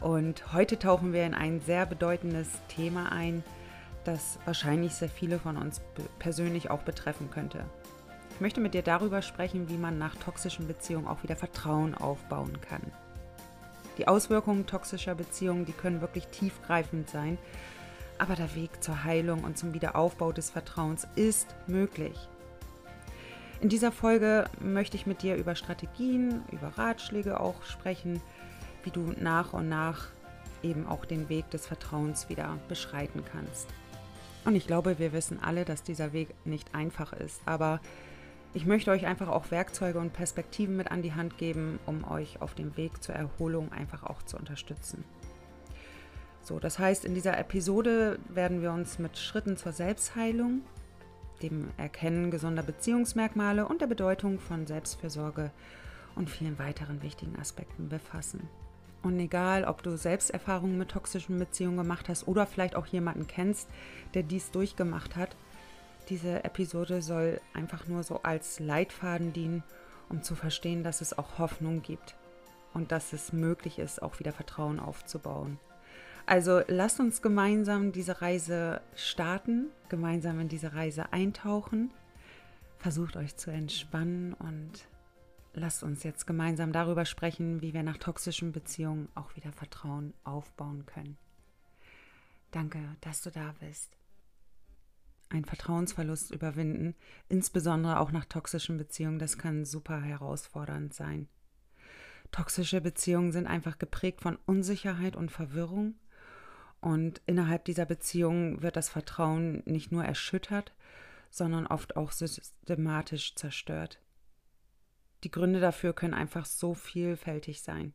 und heute tauchen wir in ein sehr bedeutendes Thema ein, das wahrscheinlich sehr viele von uns persönlich auch betreffen könnte. Ich möchte mit dir darüber sprechen, wie man nach toxischen Beziehungen auch wieder Vertrauen aufbauen kann. Die Auswirkungen toxischer Beziehungen, die können wirklich tiefgreifend sein, aber der Weg zur Heilung und zum Wiederaufbau des Vertrauens ist möglich. In dieser Folge möchte ich mit dir über Strategien, über Ratschläge auch sprechen, wie du nach und nach eben auch den Weg des Vertrauens wieder beschreiten kannst. Und ich glaube, wir wissen alle, dass dieser Weg nicht einfach ist, aber ich möchte euch einfach auch Werkzeuge und Perspektiven mit an die Hand geben, um euch auf dem Weg zur Erholung einfach auch zu unterstützen. So, das heißt, in dieser Episode werden wir uns mit Schritten zur Selbstheilung, dem Erkennen gesunder Beziehungsmerkmale und der Bedeutung von Selbstfürsorge und vielen weiteren wichtigen Aspekten befassen. Und egal, ob du Selbsterfahrungen mit toxischen Beziehungen gemacht hast oder vielleicht auch jemanden kennst, der dies durchgemacht hat, diese Episode soll einfach nur so als Leitfaden dienen, um zu verstehen, dass es auch Hoffnung gibt und dass es möglich ist, auch wieder Vertrauen aufzubauen. Also lasst uns gemeinsam diese Reise starten, gemeinsam in diese Reise eintauchen. Versucht euch zu entspannen und lasst uns jetzt gemeinsam darüber sprechen, wie wir nach toxischen Beziehungen auch wieder Vertrauen aufbauen können. Danke, dass du da bist. Ein Vertrauensverlust überwinden, insbesondere auch nach toxischen Beziehungen, das kann super herausfordernd sein. Toxische Beziehungen sind einfach geprägt von Unsicherheit und Verwirrung. Und innerhalb dieser Beziehungen wird das Vertrauen nicht nur erschüttert, sondern oft auch systematisch zerstört. Die Gründe dafür können einfach so vielfältig sein,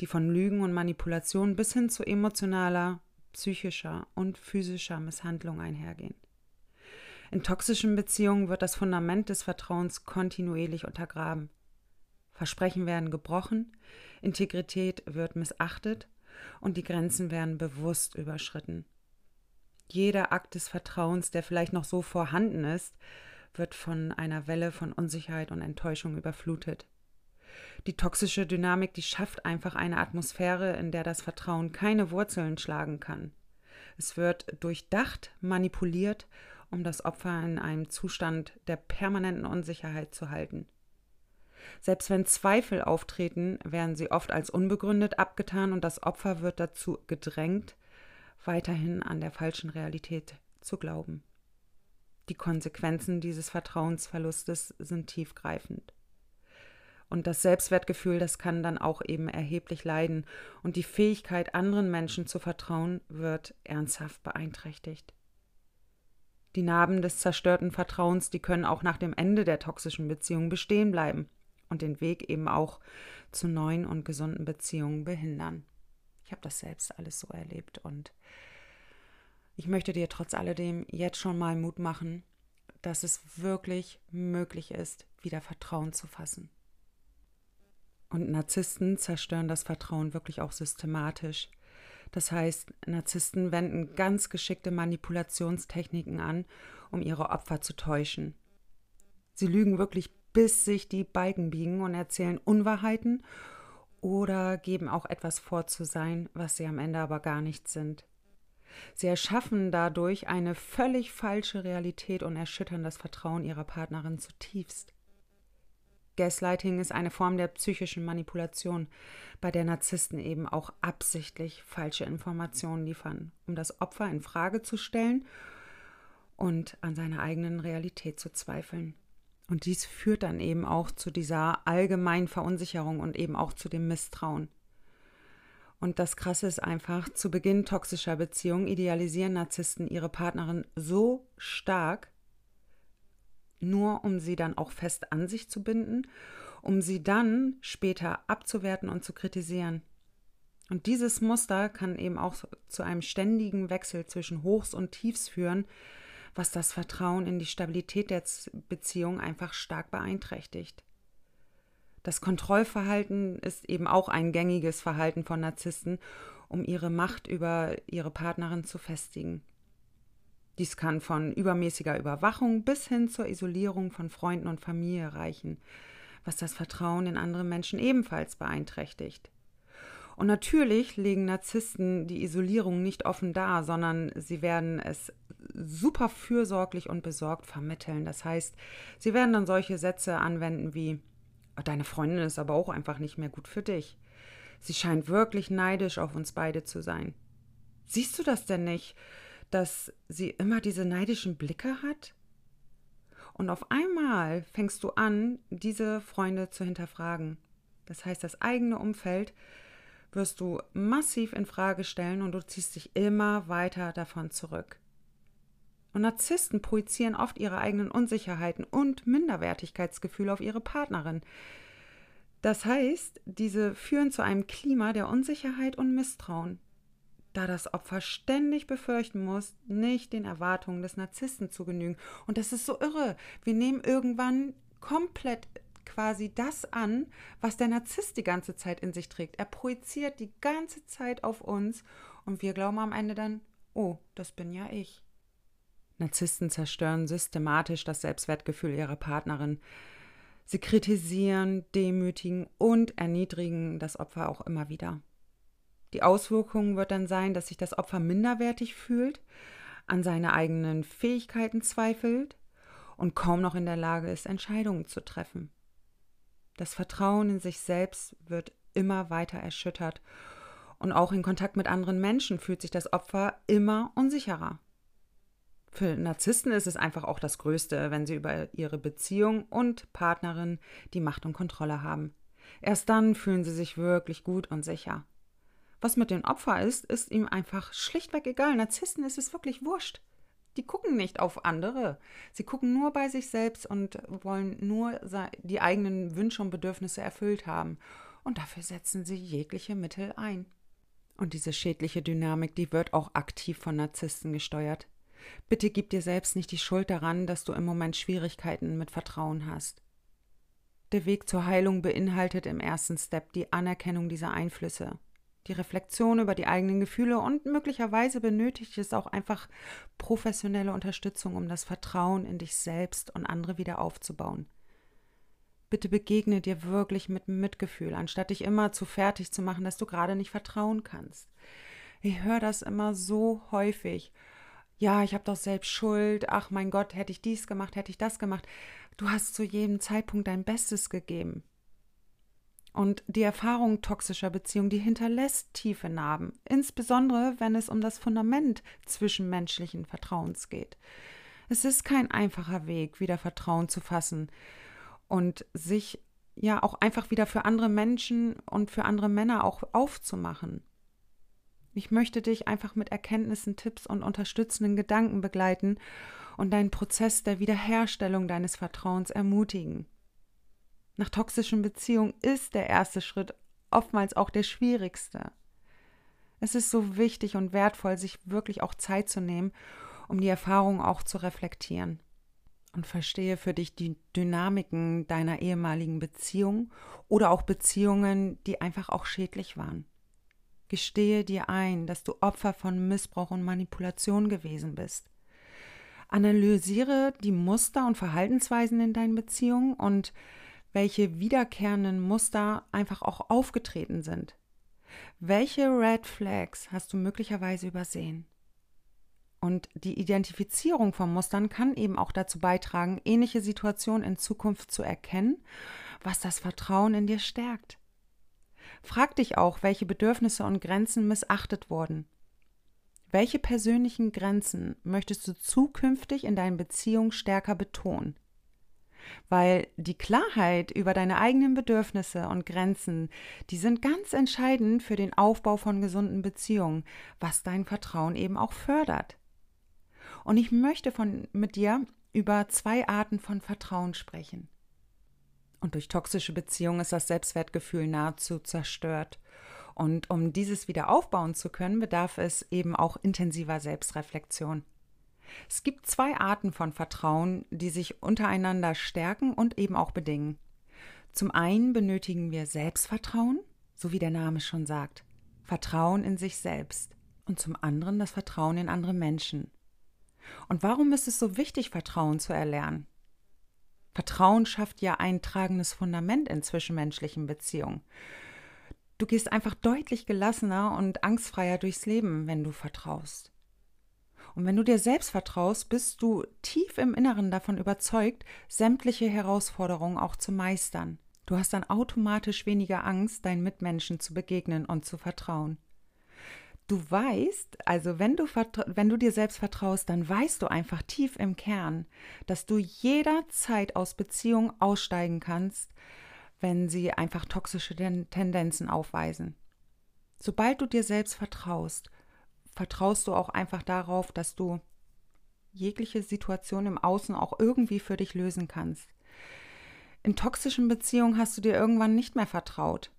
die von Lügen und Manipulation bis hin zu emotionaler, psychischer und physischer Misshandlung einhergehen. In toxischen Beziehungen wird das Fundament des Vertrauens kontinuierlich untergraben. Versprechen werden gebrochen, Integrität wird missachtet und die Grenzen werden bewusst überschritten. Jeder Akt des Vertrauens, der vielleicht noch so vorhanden ist, wird von einer Welle von Unsicherheit und Enttäuschung überflutet. Die toxische Dynamik, die schafft einfach eine Atmosphäre, in der das Vertrauen keine Wurzeln schlagen kann. Es wird durchdacht, manipuliert, um das Opfer in einem Zustand der permanenten Unsicherheit zu halten. Selbst wenn Zweifel auftreten, werden sie oft als unbegründet abgetan und das Opfer wird dazu gedrängt, weiterhin an der falschen Realität zu glauben. Die Konsequenzen dieses Vertrauensverlustes sind tiefgreifend. Und das Selbstwertgefühl, das kann dann auch eben erheblich leiden. Und die Fähigkeit, anderen Menschen zu vertrauen, wird ernsthaft beeinträchtigt. Die Narben des zerstörten Vertrauens, die können auch nach dem Ende der toxischen Beziehung bestehen bleiben und den Weg eben auch zu neuen und gesunden Beziehungen behindern. Ich habe das selbst alles so erlebt und ich möchte dir trotz alledem jetzt schon mal Mut machen, dass es wirklich möglich ist, wieder Vertrauen zu fassen. Und Narzissten zerstören das Vertrauen wirklich auch systematisch. Das heißt, Narzissten wenden ganz geschickte Manipulationstechniken an, um ihre Opfer zu täuschen. Sie lügen wirklich, bis sich die Balken biegen und erzählen Unwahrheiten oder geben auch etwas vor zu sein, was sie am Ende aber gar nicht sind. Sie erschaffen dadurch eine völlig falsche Realität und erschüttern das Vertrauen ihrer Partnerin zutiefst. Gaslighting ist eine Form der psychischen Manipulation, bei der Narzissten eben auch absichtlich falsche Informationen liefern, um das Opfer in Frage zu stellen und an seiner eigenen Realität zu zweifeln. Und dies führt dann eben auch zu dieser allgemeinen Verunsicherung und eben auch zu dem Misstrauen. Und das Krasse ist einfach, zu Beginn toxischer Beziehungen idealisieren Narzissten ihre Partnerin so stark, nur um sie dann auch fest an sich zu binden, um sie dann später abzuwerten und zu kritisieren. Und dieses Muster kann eben auch zu einem ständigen Wechsel zwischen Hochs und Tiefs führen, was das Vertrauen in die Stabilität der Beziehung einfach stark beeinträchtigt. Das Kontrollverhalten ist eben auch ein gängiges Verhalten von Narzissten, um ihre Macht über ihre Partnerin zu festigen. Dies kann von übermäßiger Überwachung bis hin zur Isolierung von Freunden und Familie reichen, was das Vertrauen in andere Menschen ebenfalls beeinträchtigt. Und natürlich legen Narzissten die Isolierung nicht offen dar, sondern sie werden es super fürsorglich und besorgt vermitteln. Das heißt, sie werden dann solche Sätze anwenden wie Deine Freundin ist aber auch einfach nicht mehr gut für dich. Sie scheint wirklich neidisch auf uns beide zu sein. Siehst du das denn nicht, dass sie immer diese neidischen Blicke hat? Und auf einmal fängst du an, diese Freunde zu hinterfragen. Das heißt, das eigene Umfeld wirst du massiv in Frage stellen und du ziehst dich immer weiter davon zurück. Und Narzissten projizieren oft ihre eigenen Unsicherheiten und Minderwertigkeitsgefühle auf ihre Partnerin. Das heißt, diese führen zu einem Klima der Unsicherheit und Misstrauen, da das Opfer ständig befürchten muss, nicht den Erwartungen des Narzissten zu genügen. Und das ist so irre. Wir nehmen irgendwann komplett quasi das an, was der Narzisst die ganze Zeit in sich trägt. Er projiziert die ganze Zeit auf uns und wir glauben am Ende dann, oh, das bin ja ich. Narzissten zerstören systematisch das Selbstwertgefühl ihrer Partnerin. Sie kritisieren, demütigen und erniedrigen das Opfer auch immer wieder. Die Auswirkung wird dann sein, dass sich das Opfer minderwertig fühlt, an seine eigenen Fähigkeiten zweifelt und kaum noch in der Lage ist, Entscheidungen zu treffen. Das Vertrauen in sich selbst wird immer weiter erschüttert und auch in Kontakt mit anderen Menschen fühlt sich das Opfer immer unsicherer. Für Narzissten ist es einfach auch das Größte, wenn sie über ihre Beziehung und Partnerin die Macht und Kontrolle haben. Erst dann fühlen sie sich wirklich gut und sicher. Was mit dem Opfer ist, ist ihm einfach schlichtweg egal. Narzissten ist es wirklich wurscht. Die gucken nicht auf andere. Sie gucken nur bei sich selbst und wollen nur die eigenen Wünsche und Bedürfnisse erfüllt haben. Und dafür setzen sie jegliche Mittel ein. Und diese schädliche Dynamik, die wird auch aktiv von Narzissten gesteuert. Bitte gib dir selbst nicht die Schuld daran, dass du im Moment Schwierigkeiten mit Vertrauen hast. Der Weg zur Heilung beinhaltet im ersten Step die Anerkennung dieser Einflüsse, die Reflexion über die eigenen Gefühle und möglicherweise benötigt es auch einfach professionelle Unterstützung, um das Vertrauen in dich selbst und andere wieder aufzubauen. Bitte begegne dir wirklich mit Mitgefühl, anstatt dich immer zu fertig zu machen, dass du gerade nicht vertrauen kannst. Ich höre das immer so häufig ja, ich habe doch selbst Schuld, ach mein Gott, hätte ich dies gemacht, hätte ich das gemacht. Du hast zu jedem Zeitpunkt dein Bestes gegeben. Und die Erfahrung toxischer Beziehungen, die hinterlässt tiefe Narben, insbesondere wenn es um das Fundament zwischenmenschlichen Vertrauens geht. Es ist kein einfacher Weg, wieder Vertrauen zu fassen und sich ja auch einfach wieder für andere Menschen und für andere Männer auch aufzumachen. Ich möchte dich einfach mit Erkenntnissen, Tipps und unterstützenden Gedanken begleiten und deinen Prozess der Wiederherstellung deines Vertrauens ermutigen. Nach toxischen Beziehungen ist der erste Schritt oftmals auch der schwierigste. Es ist so wichtig und wertvoll, sich wirklich auch Zeit zu nehmen, um die Erfahrung auch zu reflektieren. Und verstehe für dich die Dynamiken deiner ehemaligen Beziehung oder auch Beziehungen, die einfach auch schädlich waren. Gestehe dir ein, dass du Opfer von Missbrauch und Manipulation gewesen bist. Analysiere die Muster und Verhaltensweisen in deinen Beziehungen und welche wiederkehrenden Muster einfach auch aufgetreten sind. Welche Red Flags hast du möglicherweise übersehen? Und die Identifizierung von Mustern kann eben auch dazu beitragen, ähnliche Situationen in Zukunft zu erkennen, was das Vertrauen in dir stärkt. Frag dich auch, welche Bedürfnisse und Grenzen missachtet wurden. Welche persönlichen Grenzen möchtest du zukünftig in deinen Beziehungen stärker betonen? Weil die Klarheit über deine eigenen Bedürfnisse und Grenzen, die sind ganz entscheidend für den Aufbau von gesunden Beziehungen, was dein Vertrauen eben auch fördert. Und ich möchte von, mit dir über zwei Arten von Vertrauen sprechen. Und durch toxische Beziehungen ist das Selbstwertgefühl nahezu zerstört. Und um dieses wieder aufbauen zu können, bedarf es eben auch intensiver Selbstreflexion. Es gibt zwei Arten von Vertrauen, die sich untereinander stärken und eben auch bedingen. Zum einen benötigen wir Selbstvertrauen, so wie der Name schon sagt, Vertrauen in sich selbst und zum anderen das Vertrauen in andere Menschen. Und warum ist es so wichtig, Vertrauen zu erlernen? Vertrauen schafft ja ein tragendes Fundament in zwischenmenschlichen Beziehungen. Du gehst einfach deutlich gelassener und angstfreier durchs Leben, wenn du vertraust. Und wenn du dir selbst vertraust, bist du tief im Inneren davon überzeugt, sämtliche Herausforderungen auch zu meistern. Du hast dann automatisch weniger Angst, deinen Mitmenschen zu begegnen und zu vertrauen. Du weißt, also wenn du, wenn du dir selbst vertraust, dann weißt du einfach tief im Kern, dass du jederzeit aus Beziehungen aussteigen kannst, wenn sie einfach toxische Tendenzen aufweisen. Sobald du dir selbst vertraust, vertraust du auch einfach darauf, dass du jegliche Situation im Außen auch irgendwie für dich lösen kannst. In toxischen Beziehungen hast du dir irgendwann nicht mehr vertraut.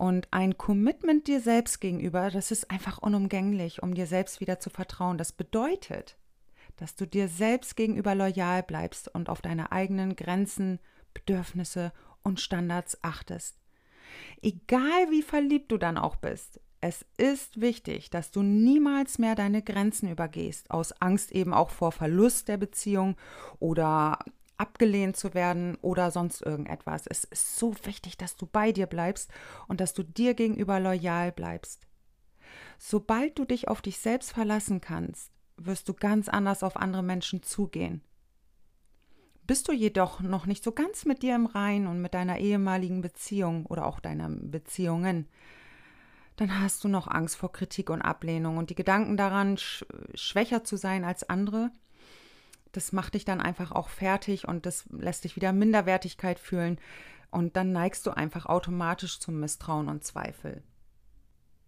Und ein Commitment dir selbst gegenüber, das ist einfach unumgänglich, um dir selbst wieder zu vertrauen. Das bedeutet, dass du dir selbst gegenüber loyal bleibst und auf deine eigenen Grenzen, Bedürfnisse und Standards achtest. Egal wie verliebt du dann auch bist, es ist wichtig, dass du niemals mehr deine Grenzen übergehst, aus Angst eben auch vor Verlust der Beziehung oder abgelehnt zu werden oder sonst irgendetwas. Es ist so wichtig, dass du bei dir bleibst und dass du dir gegenüber loyal bleibst. Sobald du dich auf dich selbst verlassen kannst, wirst du ganz anders auf andere Menschen zugehen. Bist du jedoch noch nicht so ganz mit dir im Rein und mit deiner ehemaligen Beziehung oder auch deiner Beziehungen, dann hast du noch Angst vor Kritik und Ablehnung und die Gedanken daran, sch schwächer zu sein als andere, das macht dich dann einfach auch fertig und das lässt dich wieder Minderwertigkeit fühlen und dann neigst du einfach automatisch zum Misstrauen und Zweifel.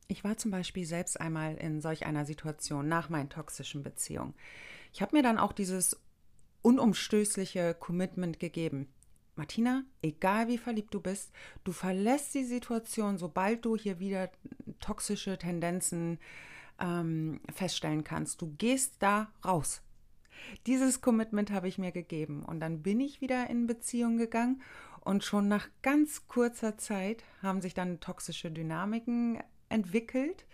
Ich war zum Beispiel selbst einmal in solch einer Situation nach meinen toxischen Beziehungen. Ich habe mir dann auch dieses unumstößliche Commitment gegeben. Martina, egal wie verliebt du bist, du verlässt die Situation, sobald du hier wieder toxische Tendenzen ähm, feststellen kannst. Du gehst da raus. Dieses Commitment habe ich mir gegeben und dann bin ich wieder in Beziehung gegangen und schon nach ganz kurzer Zeit haben sich dann toxische Dynamiken entwickelt.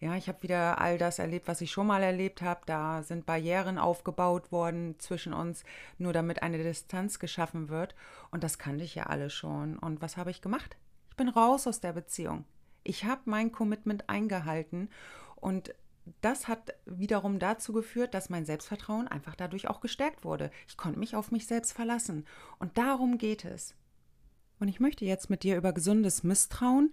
Ja, ich habe wieder all das erlebt, was ich schon mal erlebt habe. Da sind Barrieren aufgebaut worden zwischen uns, nur damit eine Distanz geschaffen wird. Und das kannte ich ja alle schon. Und was habe ich gemacht? Ich bin raus aus der Beziehung. Ich habe mein Commitment eingehalten und das hat wiederum dazu geführt, dass mein Selbstvertrauen einfach dadurch auch gestärkt wurde. Ich konnte mich auf mich selbst verlassen. Und darum geht es. Und ich möchte jetzt mit dir über gesundes Misstrauen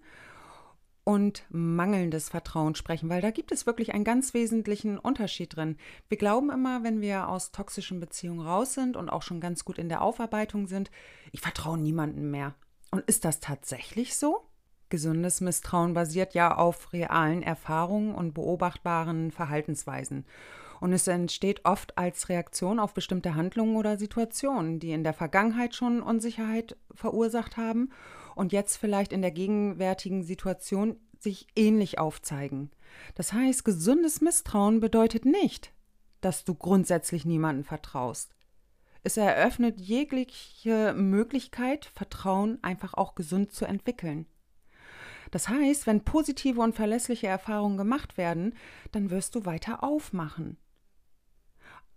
und mangelndes Vertrauen sprechen, weil da gibt es wirklich einen ganz wesentlichen Unterschied drin. Wir glauben immer, wenn wir aus toxischen Beziehungen raus sind und auch schon ganz gut in der Aufarbeitung sind, ich vertraue niemandem mehr. Und ist das tatsächlich so? Gesundes Misstrauen basiert ja auf realen Erfahrungen und beobachtbaren Verhaltensweisen. Und es entsteht oft als Reaktion auf bestimmte Handlungen oder Situationen, die in der Vergangenheit schon Unsicherheit verursacht haben und jetzt vielleicht in der gegenwärtigen Situation sich ähnlich aufzeigen. Das heißt, gesundes Misstrauen bedeutet nicht, dass du grundsätzlich niemanden vertraust. Es eröffnet jegliche Möglichkeit, Vertrauen einfach auch gesund zu entwickeln. Das heißt, wenn positive und verlässliche Erfahrungen gemacht werden, dann wirst du weiter aufmachen.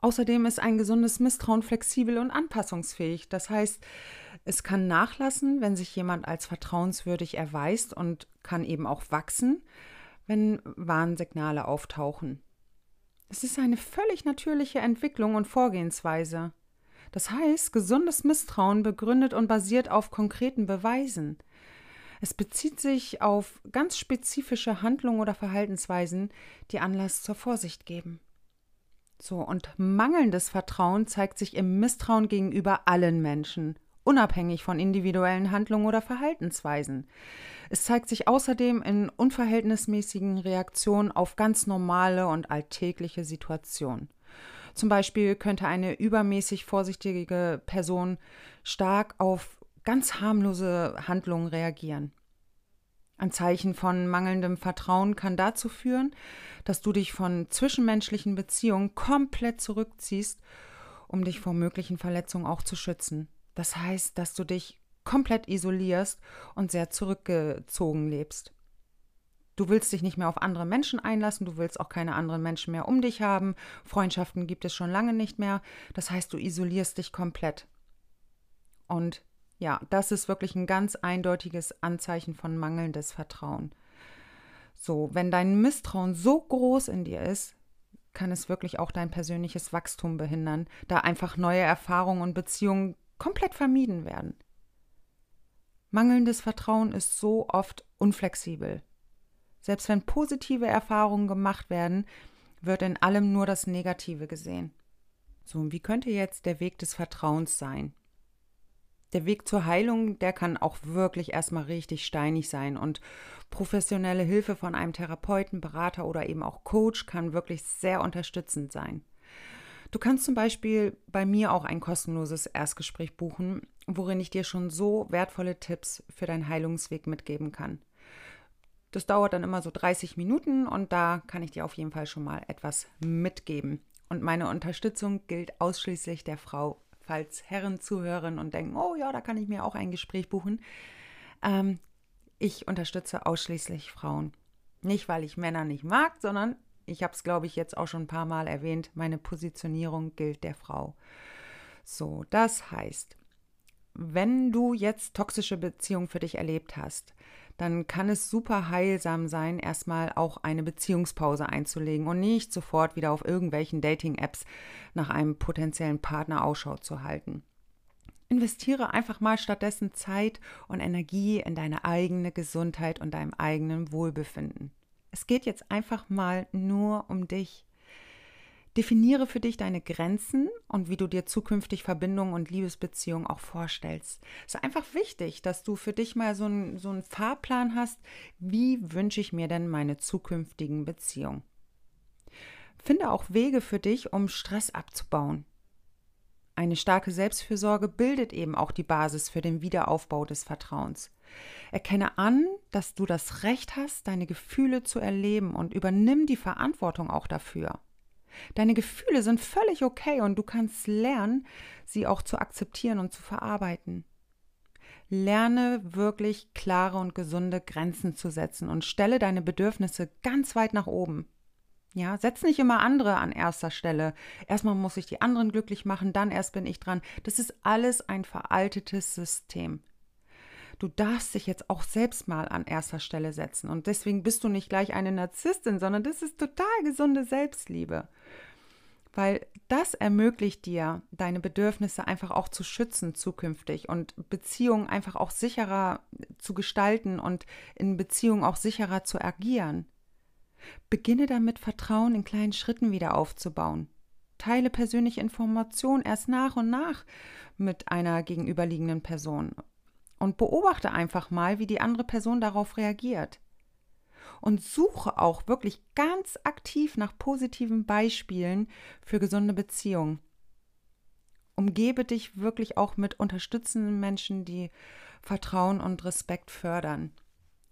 Außerdem ist ein gesundes Misstrauen flexibel und anpassungsfähig. Das heißt, es kann nachlassen, wenn sich jemand als vertrauenswürdig erweist und kann eben auch wachsen, wenn Warnsignale auftauchen. Es ist eine völlig natürliche Entwicklung und Vorgehensweise. Das heißt, gesundes Misstrauen begründet und basiert auf konkreten Beweisen. Es bezieht sich auf ganz spezifische Handlungen oder Verhaltensweisen, die Anlass zur Vorsicht geben. So, und mangelndes Vertrauen zeigt sich im Misstrauen gegenüber allen Menschen, unabhängig von individuellen Handlungen oder Verhaltensweisen. Es zeigt sich außerdem in unverhältnismäßigen Reaktionen auf ganz normale und alltägliche Situationen. Zum Beispiel könnte eine übermäßig vorsichtige Person stark auf ganz harmlose Handlungen reagieren. Ein Zeichen von mangelndem Vertrauen kann dazu führen, dass du dich von zwischenmenschlichen Beziehungen komplett zurückziehst, um dich vor möglichen Verletzungen auch zu schützen. Das heißt, dass du dich komplett isolierst und sehr zurückgezogen lebst. Du willst dich nicht mehr auf andere Menschen einlassen, du willst auch keine anderen Menschen mehr um dich haben. Freundschaften gibt es schon lange nicht mehr. Das heißt, du isolierst dich komplett. Und ja, das ist wirklich ein ganz eindeutiges Anzeichen von mangelndes Vertrauen. So, wenn dein Misstrauen so groß in dir ist, kann es wirklich auch dein persönliches Wachstum behindern, da einfach neue Erfahrungen und Beziehungen komplett vermieden werden. Mangelndes Vertrauen ist so oft unflexibel. Selbst wenn positive Erfahrungen gemacht werden, wird in allem nur das Negative gesehen. So, und wie könnte jetzt der Weg des Vertrauens sein? Der Weg zur Heilung, der kann auch wirklich erstmal richtig steinig sein und professionelle Hilfe von einem Therapeuten, Berater oder eben auch Coach kann wirklich sehr unterstützend sein. Du kannst zum Beispiel bei mir auch ein kostenloses Erstgespräch buchen, worin ich dir schon so wertvolle Tipps für deinen Heilungsweg mitgeben kann. Das dauert dann immer so 30 Minuten und da kann ich dir auf jeden Fall schon mal etwas mitgeben. Und meine Unterstützung gilt ausschließlich der Frau falls Herren zuhören und denken, oh ja, da kann ich mir auch ein Gespräch buchen. Ähm, ich unterstütze ausschließlich Frauen. Nicht, weil ich Männer nicht mag, sondern ich habe es, glaube ich, jetzt auch schon ein paar Mal erwähnt, meine Positionierung gilt der Frau. So, das heißt, wenn du jetzt toxische Beziehungen für dich erlebt hast, dann kann es super heilsam sein, erstmal auch eine Beziehungspause einzulegen und nicht sofort wieder auf irgendwelchen Dating-Apps nach einem potenziellen Partner Ausschau zu halten. Investiere einfach mal stattdessen Zeit und Energie in deine eigene Gesundheit und deinem eigenen Wohlbefinden. Es geht jetzt einfach mal nur um dich. Definiere für dich deine Grenzen und wie du dir zukünftig Verbindungen und Liebesbeziehungen auch vorstellst. Es ist einfach wichtig, dass du für dich mal so, ein, so einen Fahrplan hast, wie wünsche ich mir denn meine zukünftigen Beziehungen. Finde auch Wege für dich, um Stress abzubauen. Eine starke Selbstfürsorge bildet eben auch die Basis für den Wiederaufbau des Vertrauens. Erkenne an, dass du das Recht hast, deine Gefühle zu erleben und übernimm die Verantwortung auch dafür. Deine Gefühle sind völlig okay und du kannst lernen, sie auch zu akzeptieren und zu verarbeiten. Lerne wirklich klare und gesunde Grenzen zu setzen und stelle deine Bedürfnisse ganz weit nach oben. Ja, setz nicht immer andere an erster Stelle. Erstmal muss ich die anderen glücklich machen, dann erst bin ich dran. Das ist alles ein veraltetes System. Du darfst dich jetzt auch selbst mal an erster Stelle setzen. Und deswegen bist du nicht gleich eine Narzisstin, sondern das ist total gesunde Selbstliebe. Weil das ermöglicht dir, deine Bedürfnisse einfach auch zu schützen zukünftig und Beziehungen einfach auch sicherer zu gestalten und in Beziehungen auch sicherer zu agieren. Beginne damit, Vertrauen in kleinen Schritten wieder aufzubauen. Teile persönliche Informationen erst nach und nach mit einer gegenüberliegenden Person und beobachte einfach mal, wie die andere Person darauf reagiert. Und suche auch wirklich ganz aktiv nach positiven Beispielen für gesunde Beziehungen. Umgebe dich wirklich auch mit unterstützenden Menschen, die Vertrauen und Respekt fördern.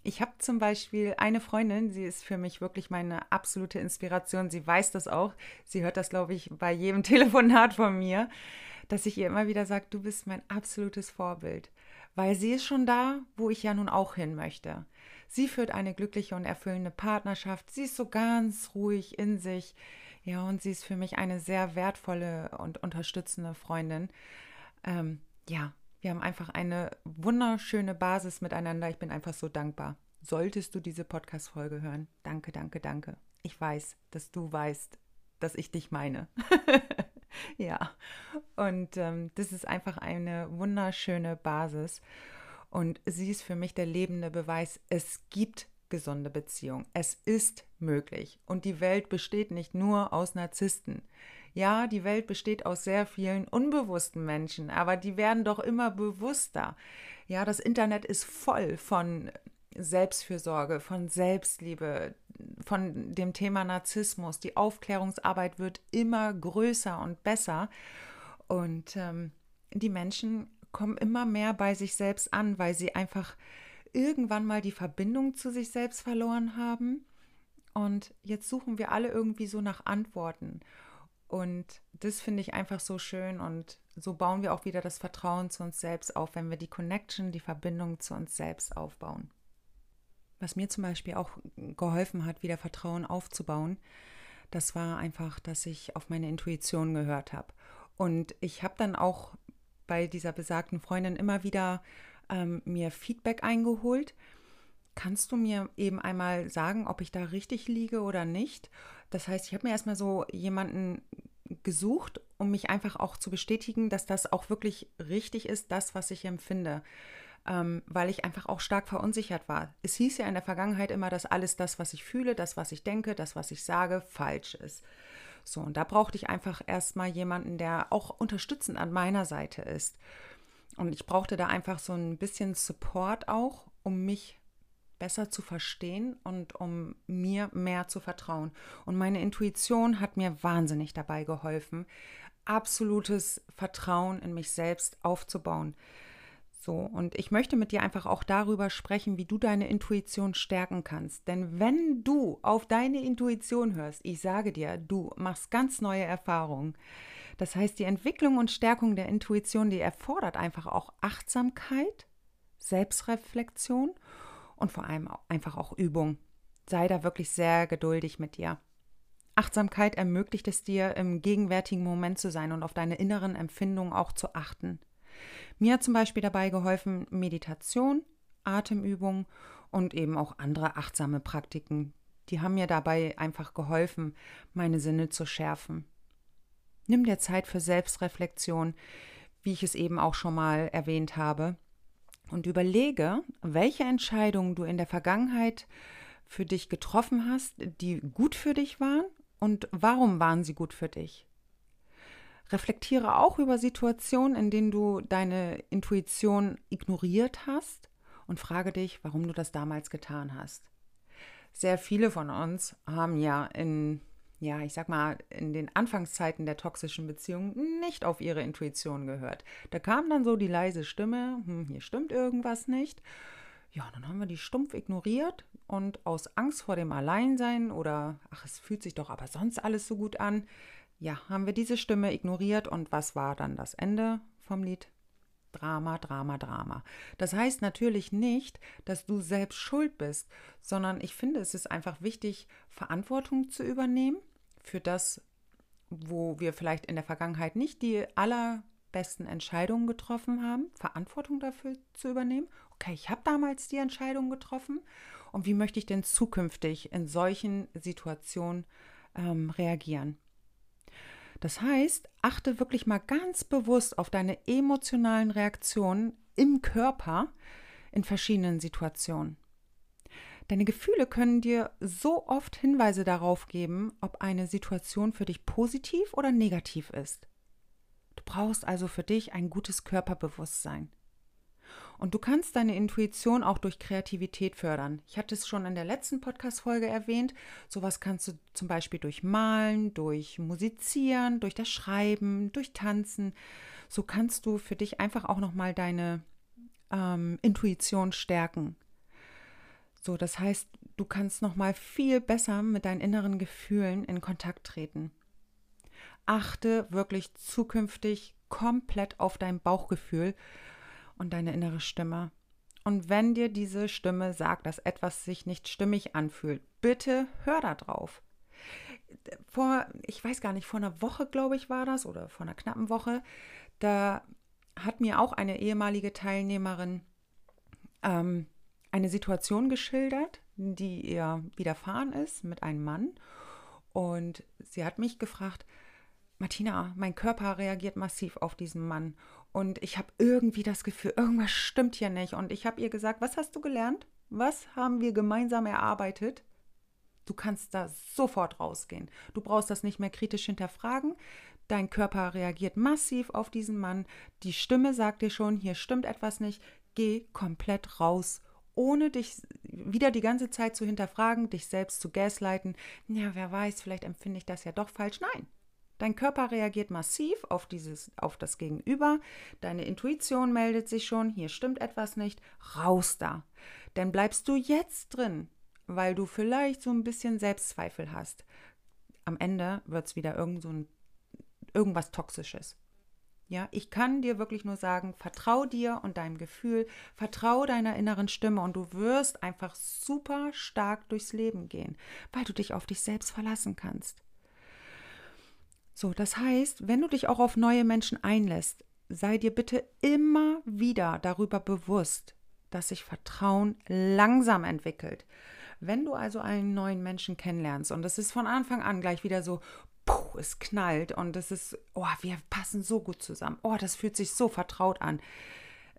Ich habe zum Beispiel eine Freundin, sie ist für mich wirklich meine absolute Inspiration. Sie weiß das auch. Sie hört das, glaube ich, bei jedem Telefonat von mir, dass ich ihr immer wieder sage, du bist mein absolutes Vorbild weil sie ist schon da, wo ich ja nun auch hin möchte. Sie führt eine glückliche und erfüllende Partnerschaft. Sie ist so ganz ruhig in sich. Ja, und sie ist für mich eine sehr wertvolle und unterstützende Freundin. Ähm, ja, wir haben einfach eine wunderschöne Basis miteinander. Ich bin einfach so dankbar. Solltest du diese Podcast-Folge hören, danke, danke, danke. Ich weiß, dass du weißt, dass ich dich meine. ja, und ähm, das ist einfach eine wunderschöne Basis. Und sie ist für mich der lebende Beweis, es gibt gesunde Beziehungen. Es ist möglich. Und die Welt besteht nicht nur aus Narzissten. Ja, die Welt besteht aus sehr vielen unbewussten Menschen, aber die werden doch immer bewusster. Ja, das Internet ist voll von Selbstfürsorge, von Selbstliebe, von dem Thema Narzissmus. Die Aufklärungsarbeit wird immer größer und besser. Und ähm, die Menschen kommen immer mehr bei sich selbst an, weil sie einfach irgendwann mal die Verbindung zu sich selbst verloren haben. Und jetzt suchen wir alle irgendwie so nach Antworten. Und das finde ich einfach so schön und so bauen wir auch wieder das Vertrauen zu uns selbst auf, wenn wir die Connection, die Verbindung zu uns selbst aufbauen. Was mir zum Beispiel auch geholfen hat, wieder Vertrauen aufzubauen, das war einfach, dass ich auf meine Intuition gehört habe. Und ich habe dann auch bei dieser besagten Freundin immer wieder ähm, mir Feedback eingeholt. Kannst du mir eben einmal sagen, ob ich da richtig liege oder nicht? Das heißt, ich habe mir erstmal so jemanden gesucht, um mich einfach auch zu bestätigen, dass das auch wirklich richtig ist, das, was ich empfinde. Ähm, weil ich einfach auch stark verunsichert war. Es hieß ja in der Vergangenheit immer, dass alles das, was ich fühle, das, was ich denke, das, was ich sage, falsch ist. So, und da brauchte ich einfach erstmal jemanden, der auch unterstützend an meiner Seite ist. Und ich brauchte da einfach so ein bisschen Support auch, um mich besser zu verstehen und um mir mehr zu vertrauen. Und meine Intuition hat mir wahnsinnig dabei geholfen, absolutes Vertrauen in mich selbst aufzubauen. So, und ich möchte mit dir einfach auch darüber sprechen, wie du deine Intuition stärken kannst. Denn wenn du auf deine Intuition hörst, ich sage dir, du machst ganz neue Erfahrungen. Das heißt, die Entwicklung und Stärkung der Intuition, die erfordert einfach auch Achtsamkeit, Selbstreflexion und vor allem einfach auch Übung. Sei da wirklich sehr geduldig mit dir. Achtsamkeit ermöglicht es dir, im gegenwärtigen Moment zu sein und auf deine inneren Empfindungen auch zu achten. Mir hat zum Beispiel dabei geholfen Meditation, Atemübung und eben auch andere achtsame Praktiken. Die haben mir dabei einfach geholfen, meine Sinne zu schärfen. Nimm dir Zeit für Selbstreflexion, wie ich es eben auch schon mal erwähnt habe und überlege, welche Entscheidungen du in der Vergangenheit für dich getroffen hast, die gut für dich waren und warum waren sie gut für dich. Reflektiere auch über Situationen, in denen du deine Intuition ignoriert hast und frage dich, warum du das damals getan hast. Sehr viele von uns haben ja in ja, ich sag mal, in den Anfangszeiten der toxischen Beziehung nicht auf ihre Intuition gehört. Da kam dann so die leise Stimme, hm, hier stimmt irgendwas nicht. Ja, dann haben wir die stumpf ignoriert und aus Angst vor dem Alleinsein oder ach, es fühlt sich doch aber sonst alles so gut an, ja, haben wir diese Stimme ignoriert und was war dann das Ende vom Lied? Drama, Drama, Drama. Das heißt natürlich nicht, dass du selbst schuld bist, sondern ich finde, es ist einfach wichtig, Verantwortung zu übernehmen für das, wo wir vielleicht in der Vergangenheit nicht die allerbesten Entscheidungen getroffen haben, Verantwortung dafür zu übernehmen. Okay, ich habe damals die Entscheidung getroffen und wie möchte ich denn zukünftig in solchen Situationen ähm, reagieren? Das heißt, achte wirklich mal ganz bewusst auf deine emotionalen Reaktionen im Körper in verschiedenen Situationen. Deine Gefühle können dir so oft Hinweise darauf geben, ob eine Situation für dich positiv oder negativ ist. Du brauchst also für dich ein gutes Körperbewusstsein. Und du kannst deine Intuition auch durch Kreativität fördern. Ich hatte es schon in der letzten Podcast-Folge erwähnt. Sowas kannst du zum Beispiel durch Malen, durch Musizieren, durch das Schreiben, durch Tanzen. So kannst du für dich einfach auch nochmal deine ähm, Intuition stärken. So, das heißt, du kannst nochmal viel besser mit deinen inneren Gefühlen in Kontakt treten. Achte wirklich zukünftig komplett auf dein Bauchgefühl und deine innere Stimme. Und wenn dir diese Stimme sagt, dass etwas sich nicht stimmig anfühlt, bitte hör da drauf. Vor, ich weiß gar nicht, vor einer Woche, glaube ich, war das, oder vor einer knappen Woche, da hat mir auch eine ehemalige Teilnehmerin ähm, eine Situation geschildert, die ihr widerfahren ist mit einem Mann. Und sie hat mich gefragt, Martina, mein Körper reagiert massiv auf diesen Mann und ich habe irgendwie das Gefühl, irgendwas stimmt hier nicht. Und ich habe ihr gesagt, was hast du gelernt? Was haben wir gemeinsam erarbeitet? Du kannst da sofort rausgehen. Du brauchst das nicht mehr kritisch hinterfragen. Dein Körper reagiert massiv auf diesen Mann. Die Stimme sagt dir schon, hier stimmt etwas nicht. Geh komplett raus, ohne dich wieder die ganze Zeit zu hinterfragen, dich selbst zu gaslighten. Ja, wer weiß, vielleicht empfinde ich das ja doch falsch. Nein, Dein Körper reagiert massiv auf, dieses, auf das Gegenüber. Deine Intuition meldet sich schon, hier stimmt etwas nicht. Raus da. Denn bleibst du jetzt drin, weil du vielleicht so ein bisschen Selbstzweifel hast, am Ende wird es wieder irgend so ein, irgendwas Toxisches. Ja, ich kann dir wirklich nur sagen, vertrau dir und deinem Gefühl, vertrau deiner inneren Stimme und du wirst einfach super stark durchs Leben gehen, weil du dich auf dich selbst verlassen kannst. So, das heißt, wenn du dich auch auf neue Menschen einlässt, sei dir bitte immer wieder darüber bewusst, dass sich Vertrauen langsam entwickelt. Wenn du also einen neuen Menschen kennenlernst und es ist von Anfang an gleich wieder so, puh, es knallt und es ist, oh, wir passen so gut zusammen, oh, das fühlt sich so vertraut an.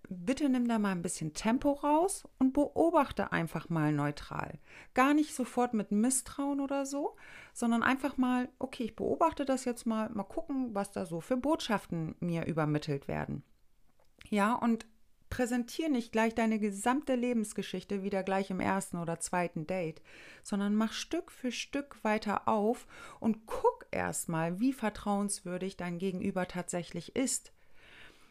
Bitte nimm da mal ein bisschen Tempo raus und beobachte einfach mal neutral. Gar nicht sofort mit Misstrauen oder so, sondern einfach mal, okay, ich beobachte das jetzt mal, mal gucken, was da so für Botschaften mir übermittelt werden. Ja, und Präsentier nicht gleich deine gesamte Lebensgeschichte wieder gleich im ersten oder zweiten Date, sondern mach Stück für Stück weiter auf und guck erstmal, wie vertrauenswürdig dein Gegenüber tatsächlich ist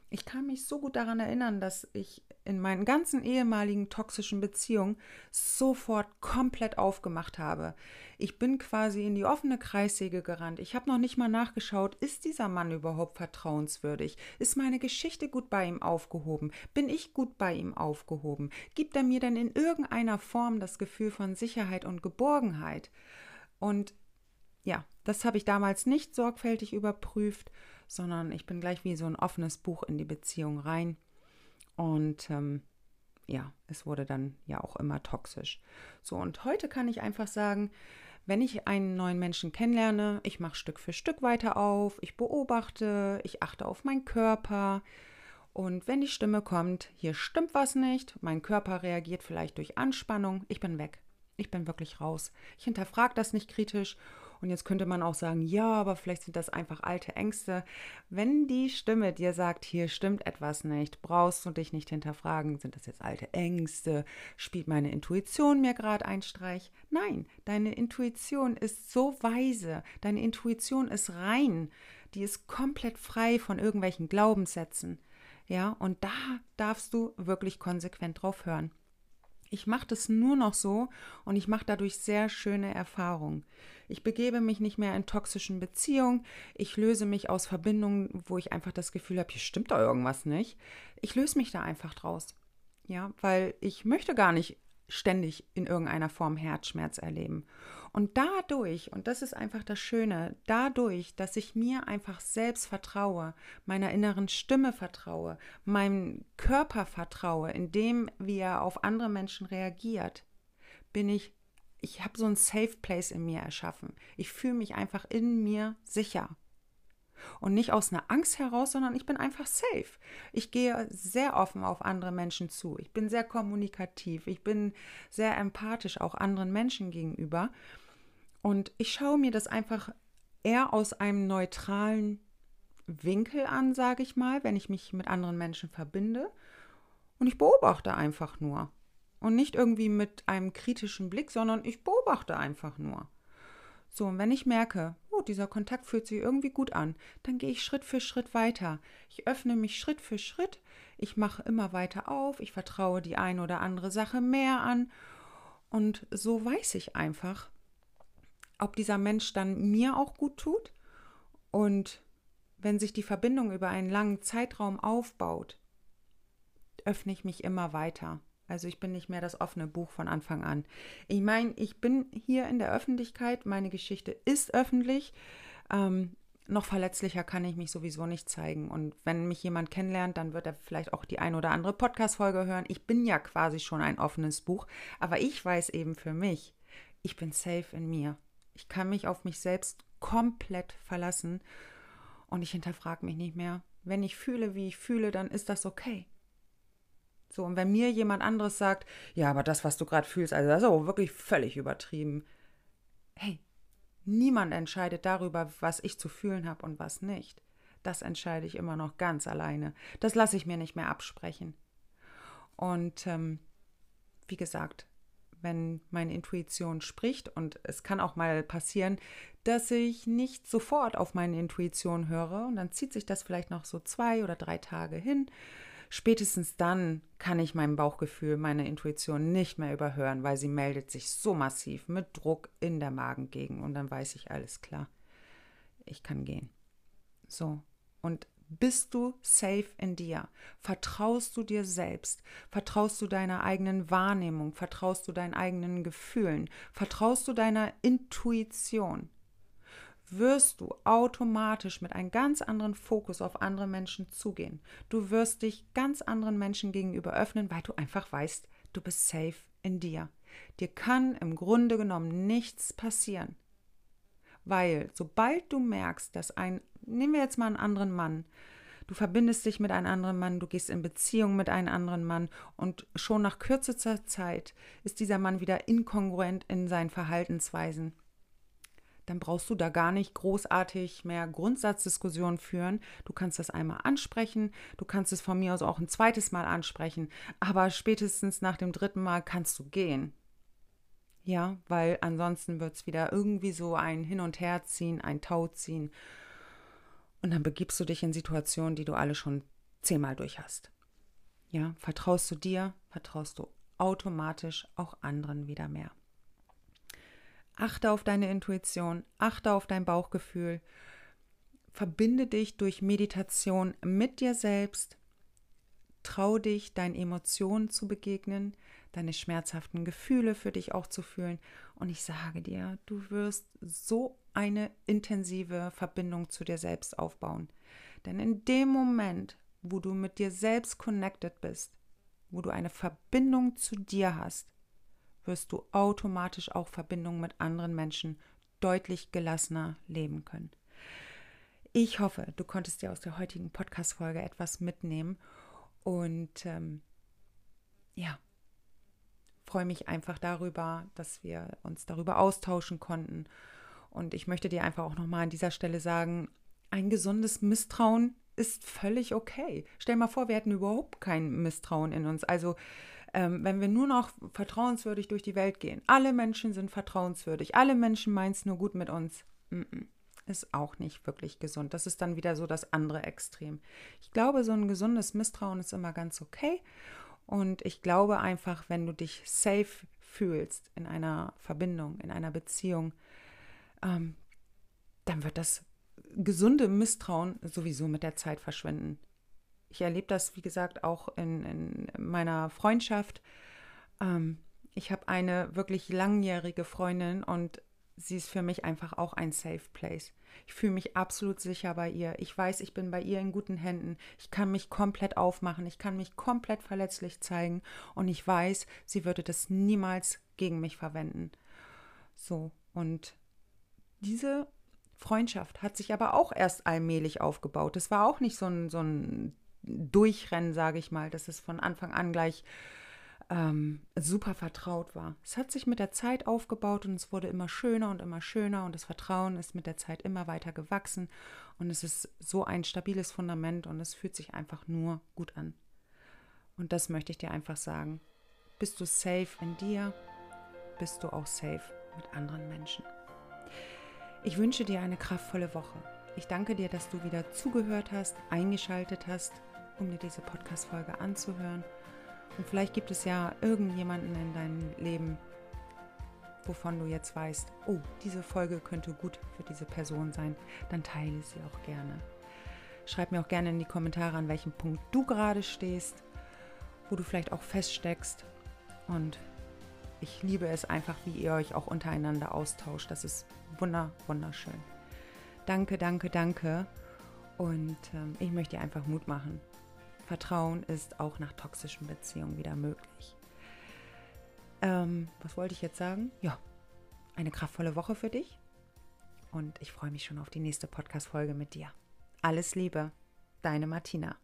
ich kann mich so gut daran erinnern, dass ich in meinen ganzen ehemaligen toxischen Beziehungen sofort komplett aufgemacht habe. Ich bin quasi in die offene Kreissäge gerannt. Ich habe noch nicht mal nachgeschaut, ist dieser Mann überhaupt vertrauenswürdig? Ist meine Geschichte gut bei ihm aufgehoben? Bin ich gut bei ihm aufgehoben? Gibt er mir denn in irgendeiner Form das Gefühl von Sicherheit und Geborgenheit? Und ja, das habe ich damals nicht sorgfältig überprüft sondern ich bin gleich wie so ein offenes Buch in die Beziehung rein. Und ähm, ja, es wurde dann ja auch immer toxisch. So, und heute kann ich einfach sagen, wenn ich einen neuen Menschen kennenlerne, ich mache Stück für Stück weiter auf, ich beobachte, ich achte auf meinen Körper. Und wenn die Stimme kommt, hier stimmt was nicht, mein Körper reagiert vielleicht durch Anspannung, ich bin weg. Ich bin wirklich raus. Ich hinterfrage das nicht kritisch und jetzt könnte man auch sagen, ja, aber vielleicht sind das einfach alte Ängste. Wenn die Stimme dir sagt, hier stimmt etwas nicht, brauchst du dich nicht hinterfragen, sind das jetzt alte Ängste? Spielt meine Intuition mir gerade einen Streich? Nein, deine Intuition ist so weise, deine Intuition ist rein, die ist komplett frei von irgendwelchen Glaubenssätzen. Ja, und da darfst du wirklich konsequent drauf hören. Ich mache das nur noch so und ich mache dadurch sehr schöne Erfahrungen. Ich begebe mich nicht mehr in toxischen Beziehungen. Ich löse mich aus Verbindungen, wo ich einfach das Gefühl habe, hier stimmt da irgendwas nicht. Ich löse mich da einfach draus. Ja, weil ich möchte gar nicht ständig in irgendeiner Form Herzschmerz erleben. Und dadurch, und das ist einfach das Schöne, dadurch, dass ich mir einfach selbst vertraue, meiner inneren Stimme vertraue, meinem Körper vertraue, indem wie er auf andere Menschen reagiert, bin ich ich habe so ein Safe Place in mir erschaffen. Ich fühle mich einfach in mir sicher. Und nicht aus einer Angst heraus, sondern ich bin einfach safe. Ich gehe sehr offen auf andere Menschen zu. Ich bin sehr kommunikativ. Ich bin sehr empathisch auch anderen Menschen gegenüber. Und ich schaue mir das einfach eher aus einem neutralen Winkel an, sage ich mal, wenn ich mich mit anderen Menschen verbinde. Und ich beobachte einfach nur. Und nicht irgendwie mit einem kritischen Blick, sondern ich beobachte einfach nur. So, und wenn ich merke, oh, dieser Kontakt fühlt sich irgendwie gut an, dann gehe ich Schritt für Schritt weiter. Ich öffne mich Schritt für Schritt, ich mache immer weiter auf, ich vertraue die eine oder andere Sache mehr an. Und so weiß ich einfach, ob dieser Mensch dann mir auch gut tut. Und wenn sich die Verbindung über einen langen Zeitraum aufbaut, öffne ich mich immer weiter. Also ich bin nicht mehr das offene Buch von Anfang an. Ich meine, ich bin hier in der Öffentlichkeit, meine Geschichte ist öffentlich. Ähm, noch verletzlicher kann ich mich sowieso nicht zeigen. Und wenn mich jemand kennenlernt, dann wird er vielleicht auch die ein oder andere Podcast-Folge hören. Ich bin ja quasi schon ein offenes Buch, aber ich weiß eben für mich, ich bin safe in mir. Ich kann mich auf mich selbst komplett verlassen und ich hinterfrage mich nicht mehr. Wenn ich fühle, wie ich fühle, dann ist das okay. So, und wenn mir jemand anderes sagt, ja, aber das, was du gerade fühlst, also das ist auch wirklich völlig übertrieben. Hey, niemand entscheidet darüber, was ich zu fühlen habe und was nicht. Das entscheide ich immer noch ganz alleine. Das lasse ich mir nicht mehr absprechen. Und ähm, wie gesagt, wenn meine Intuition spricht, und es kann auch mal passieren, dass ich nicht sofort auf meine Intuition höre, und dann zieht sich das vielleicht noch so zwei oder drei Tage hin, Spätestens dann kann ich mein Bauchgefühl, meine Intuition nicht mehr überhören, weil sie meldet sich so massiv mit Druck in der Magengegend und dann weiß ich alles klar. Ich kann gehen. So. Und bist du safe in dir? Vertraust du dir selbst? Vertraust du deiner eigenen Wahrnehmung? Vertraust du deinen eigenen Gefühlen? Vertraust du deiner Intuition? Wirst du automatisch mit einem ganz anderen Fokus auf andere Menschen zugehen. Du wirst dich ganz anderen Menschen gegenüber öffnen, weil du einfach weißt, du bist safe in dir. Dir kann im Grunde genommen nichts passieren. Weil sobald du merkst, dass ein, nehmen wir jetzt mal einen anderen Mann, du verbindest dich mit einem anderen Mann, du gehst in Beziehung mit einem anderen Mann und schon nach kürzester Zeit ist dieser Mann wieder inkongruent in seinen Verhaltensweisen dann brauchst du da gar nicht großartig mehr Grundsatzdiskussionen führen. Du kannst das einmal ansprechen, du kannst es von mir aus auch ein zweites Mal ansprechen, aber spätestens nach dem dritten Mal kannst du gehen. Ja, weil ansonsten wird es wieder irgendwie so ein Hin- und Herziehen, ein Tau ziehen. Und dann begibst du dich in Situationen, die du alle schon zehnmal durch hast. Ja, vertraust du dir, vertraust du automatisch auch anderen wieder mehr. Achte auf deine Intuition, achte auf dein Bauchgefühl, verbinde dich durch Meditation mit dir selbst, trau dich, deinen Emotionen zu begegnen, deine schmerzhaften Gefühle für dich auch zu fühlen. Und ich sage dir, du wirst so eine intensive Verbindung zu dir selbst aufbauen. Denn in dem Moment, wo du mit dir selbst connected bist, wo du eine Verbindung zu dir hast, wirst du automatisch auch Verbindungen mit anderen Menschen deutlich gelassener leben können. Ich hoffe, du konntest dir aus der heutigen Podcast-Folge etwas mitnehmen und ähm, ja, freue mich einfach darüber, dass wir uns darüber austauschen konnten. Und ich möchte dir einfach auch nochmal an dieser Stelle sagen, ein gesundes Misstrauen ist völlig okay. Stell mal vor, wir hätten überhaupt kein Misstrauen in uns. Also ähm, wenn wir nur noch vertrauenswürdig durch die Welt gehen. Alle Menschen sind vertrauenswürdig, alle Menschen meinen es nur gut mit uns. Mm -mm. Ist auch nicht wirklich gesund. Das ist dann wieder so das andere Extrem. Ich glaube, so ein gesundes Misstrauen ist immer ganz okay. Und ich glaube einfach, wenn du dich safe fühlst in einer Verbindung, in einer Beziehung, ähm, dann wird das gesunde Misstrauen sowieso mit der Zeit verschwinden. Ich erlebe das, wie gesagt, auch in, in meiner Freundschaft. Ähm, ich habe eine wirklich langjährige Freundin und sie ist für mich einfach auch ein Safe Place. Ich fühle mich absolut sicher bei ihr. Ich weiß, ich bin bei ihr in guten Händen. Ich kann mich komplett aufmachen. Ich kann mich komplett verletzlich zeigen. Und ich weiß, sie würde das niemals gegen mich verwenden. So, und diese Freundschaft hat sich aber auch erst allmählich aufgebaut. Es war auch nicht so ein, so ein Durchrennen, sage ich mal, dass es von Anfang an gleich ähm, super vertraut war. Es hat sich mit der Zeit aufgebaut und es wurde immer schöner und immer schöner und das Vertrauen ist mit der Zeit immer weiter gewachsen und es ist so ein stabiles Fundament und es fühlt sich einfach nur gut an. Und das möchte ich dir einfach sagen. Bist du safe in dir, bist du auch safe mit anderen Menschen. Ich wünsche dir eine kraftvolle Woche. Ich danke dir, dass du wieder zugehört hast, eingeschaltet hast um dir diese Podcast-Folge anzuhören. Und vielleicht gibt es ja irgendjemanden in deinem Leben, wovon du jetzt weißt, oh, diese Folge könnte gut für diese Person sein, dann teile sie auch gerne. Schreib mir auch gerne in die Kommentare, an welchem Punkt du gerade stehst, wo du vielleicht auch feststeckst. Und ich liebe es einfach, wie ihr euch auch untereinander austauscht. Das ist wunder, wunderschön. Danke, danke, danke. Und ähm, ich möchte dir einfach Mut machen. Vertrauen ist auch nach toxischen Beziehungen wieder möglich. Ähm, was wollte ich jetzt sagen? Ja, eine kraftvolle Woche für dich und ich freue mich schon auf die nächste Podcast-Folge mit dir. Alles Liebe, deine Martina.